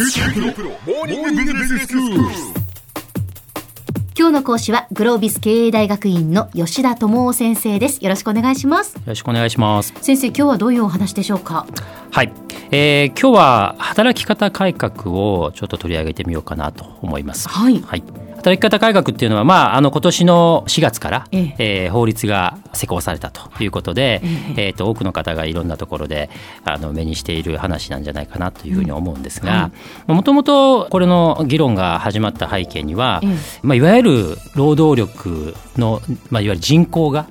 今日の講師はグロービス経営大学院の吉田智夫先生です。よろしくお願いします。よろしくお願いします。先生今日はどういうお話でしょうか？はい、えー、今日は働き方改革をちょっと取り上げてみようかなと思います。はい、はい働き方改革っていうのは、まあ、あの今年の4月から、ええ。えー、法律が施行されたということで、ええ。ー、と多くの方がいろんなところであの目にしている話なんじゃないかなというふうに思うんですがもともとこれの議論が始まった背景には、まあ、いわゆる労働力の、まあ、いわゆる人口が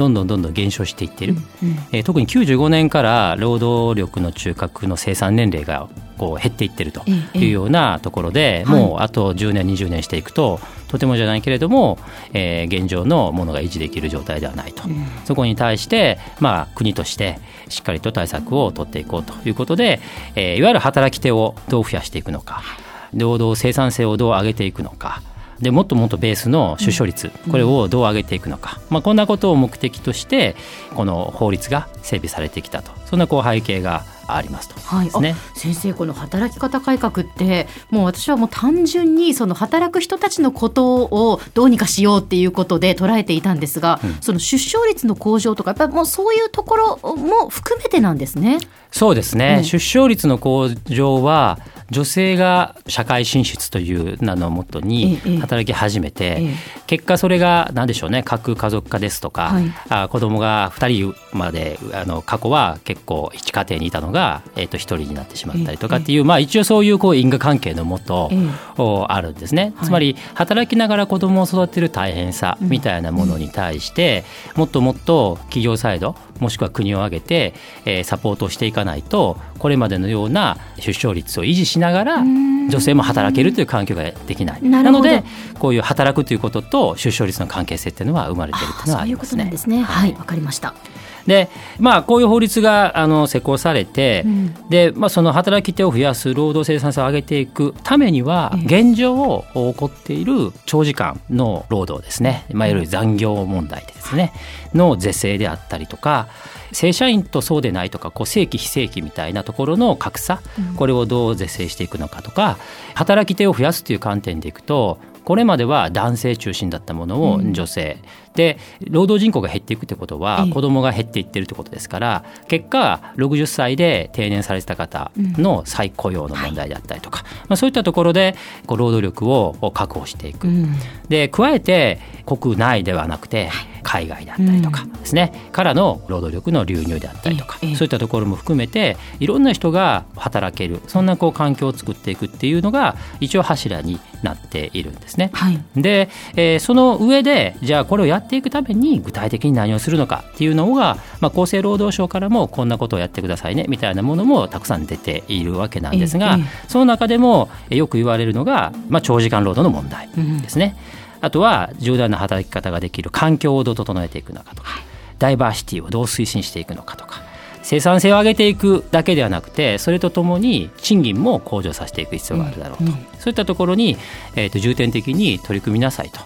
どんどんどんどん減少していっている、うんうん、えー、特に95年から労働力の中核の生産年齢がこう減っていってるというようなところで、もうあと10年20年していくととてもじゃないけれども、えー、現状のものが維持できる状態ではないと、うん、そこに対して、まあ、国としてしっかりと対策を取っていこうということで、えー、いわゆる働き手をどう増やしていくのか労働生産性をどう上げていくのかでもっともっとベースの出生率、これをどう上げていくのか、まあ、こんなことを目的としてこの法律が整備されてきたと。そんなこう背景がありますと、はい、ね、先生この働き方改革ってもう私はもう単純にその働く人たちのことをどうにかしようっていうことで捉えていたんですが、うん、その出生率の向上とかやっぱりもうそういうところも含めてなんですね。そうですね、うん、出生率の向上は女性が社会進出という名のもとに働き始めて、結果それが何でしょうね。核家族化ですとか、はい、あ子供が2人まであの過去は結構一家庭にいたのが、えー、と1人になってしまったりとかっていう、まあ、一応そういうこう因果関係のもと、あるんですね。つまり働きながら子供を育てる大変さみたいなものに対して、もっともっと企業サイドもしくは国を挙げて、えー、サポートしていかないとこれまでのような出生率を維持しながら女性も働けるという環境ができないなのでこういう働くということと出生率の関係性っていうのは生まれているというのはありますね。そういうことなんですね。はい、わ、はい、かりました。でまあこういう法律があの施行されて、うん、でまあ、その働き手を増やす労働生産性を上げていくためには現状起こっている長時間の労働ですね、まあ、いわゆる残業問題ですね。の是正であったりとか正社員とそうでないとかこう正規非正規みたいなところの格差、これをどう是正していくのかとか働き手を増やすという観点でいくとこれまでは男性中心だったものを女性、うん、で労働人口が減っていくってことは子供が減っていってるってことですから結果60歳で定年されてた方の再雇用の問題であったりとか、まあ、そういったところでこう労働力を確保していく。で加えて国内ではなくて海外であったりとかですね、からの労働力の流入であったりとか、そういったところも含めていろんな人が働けるそんなこう環境を作っていくっていうのが一応柱になっているんですね。はい、で、えー、その上でじゃあこれをやっていくために具体的に何をするのかっていうのが、まあ、厚生労働省からもこんなことをやってくださいねみたいなものもたくさん出ているわけなんですが、その中でもよく言われるのが、まあ、長時間労働の問題ですね。うん、あとは柔軟な働き方ができる環境をどう整えていくのかとか、ダイバーシティをどう推進していくのかとか。生産性を上げていくだけではなくてそれとともに賃金も向上させていく必要があるだろうと、うん、そういったところに、えーと重点的に取り組みなさいと。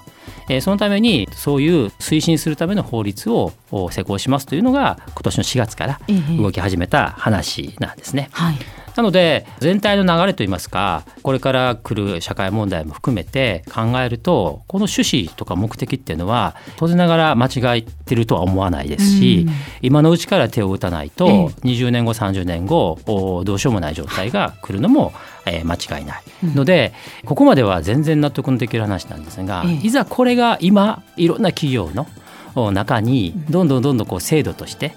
えー、そのためにそういう推進するための法律を施行しますというのが今年の4月から動き始めた話なんですね。はいなので全体の流れといいますかこれから来る社会問題も含めて考えるとこの趣旨とか目的っていうのは当然ながら間違えてるとは思わないですし、今のうちから手を打たないと20年後30年後どうしようもない状態が来るのもえー、間違いない。ので、うん、ここまでは全然納得のできる話なんですが、いざこれが今いろんな企業の中にどんどんどんどんこう制度として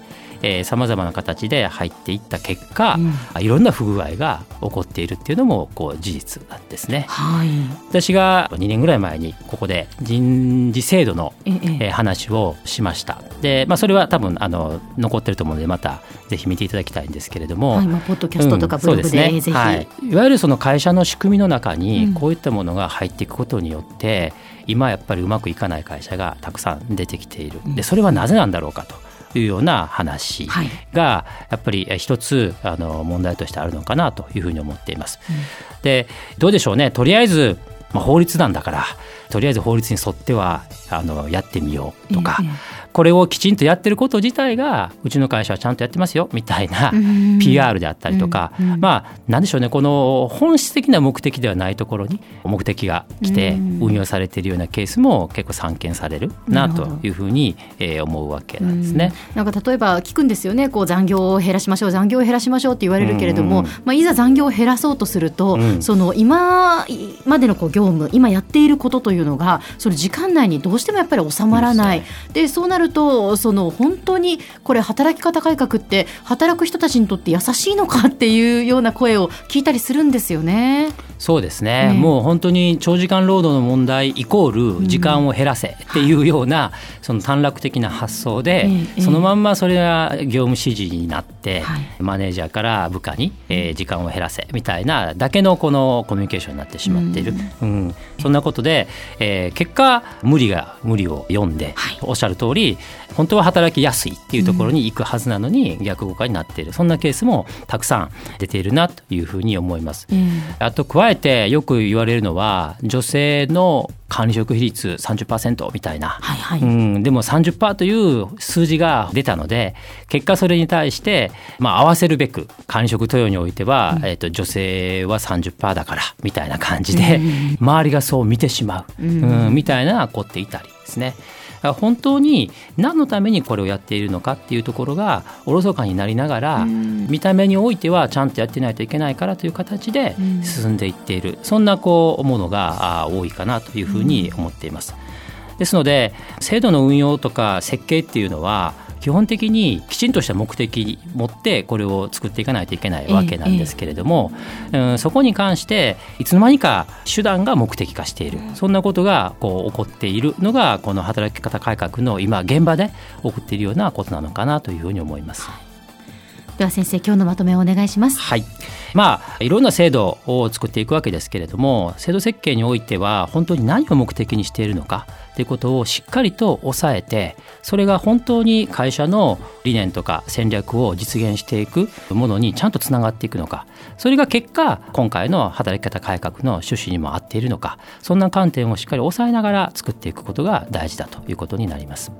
さまざまな形で入っていった結果、うん、いろんな不具合が起こっているっていうのもこう事実なんですね。はい、私が2年ぐらい前にここで人事制度の、え話をしました。で、まあ、それは多分あの残ってると思うのでまたぜひ見ていただきたいんですけれども、はい、まあ、ポッドキャストとかブログで,、うんね、ぜひ、はい、いわゆるその会社の仕組みの中にこういったものが入っていくことによって、うん、今やっぱりうまくいかない会社がたくさん出てきている。でそれはなぜなんだろうかと。いうような話がやっぱり一つあの問題としてあるのかなというふうに思っています。でどうでしょうね。とりあえず、まあ、法律なんだからとりあえず法律に沿ってはあのやってみようとか、これをきちんとやってること自体がうちの会社はちゃんとやってますよみたいな PR であったりとか、まあ何でしょうねこの本質的な目的ではないところに目的が来て運用されているようなケースも結構散見されるなというふうに思うわけなんですね。なんか例えば聞くんですよねこう残業を減らしましょう残業を減らしましょうって言われるけれども、まあ、いざ残業を減らそうとすると、うん、その今までのこう業務今やっていることというのがその時間内にどうしてもやっぱり収まらない。でそうなるとその本当にこれ働き方改革って働く人たちにとって優しいのかっていうような声を聞いたりするんですよね。そうですね、えー、もう本当に長時間労働の問題イコール時間を減らせっていうような、その短絡的な発想で、えー、そのまんまそれが業務指示になって、マネージャーから部下に、えー、時間を減らせみたいなだけのこのコミュニケーションになってしまっている、うん、うん、そんなことで、えー、結果無理が無理を読んで、はい、おっしゃる通り本当は働きやすいっていうところに行くはずなのに逆効果になっている。そんなケースもたくさん出ているなというふうに思います。あと加えてよく言われるのは女性の管理職比率30%みたいな、はいはい、うん、でも30%という数字が出たので結果それに対して、まあ、合わせるべく管理職登用においては、うん、えーと、女性は30%だからみたいな感じで、うん、周りがそう見てしまう、うん、うん、みたいな起こっていたりですね。本当に何のためにこれをやっているのかっていうところがおろそかになりながら見た目においてはちゃんとやってないといけないからという形で進んでいっている。そんなこうものが多いかなというふうに思っています。ですので制度の運用とか設計っていうのは基本的にきちんとした目的持ってこれを作っていかないといけないわけなんですけれども、ええ。うん、そこに関していつの間にか手段が目的化している。そんなことがこう起こっているのがこの働き方改革の今現場で起こっているようなことなのかなというふうに思います。では先生今日のまとめをお願いします。はいまあ、いろんな制度を作っていくわけですけれども制度設計においては本当に何を目的にしているのかということをしっかりと抑えてそれが本当に会社の理念とか戦略を実現していくものにちゃんとつながっていくのかそれが結果今回の働き方改革の趣旨にも合っているのかそんな観点をしっかり抑えながら作っていくことが大事だということになります。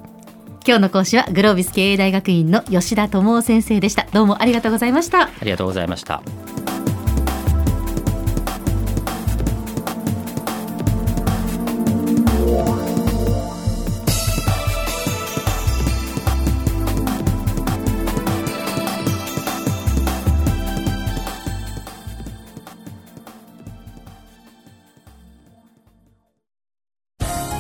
今日の講師はグロービス経営大学院の吉田智夫先生でした。どうもありがとうございました。ありがとうございました。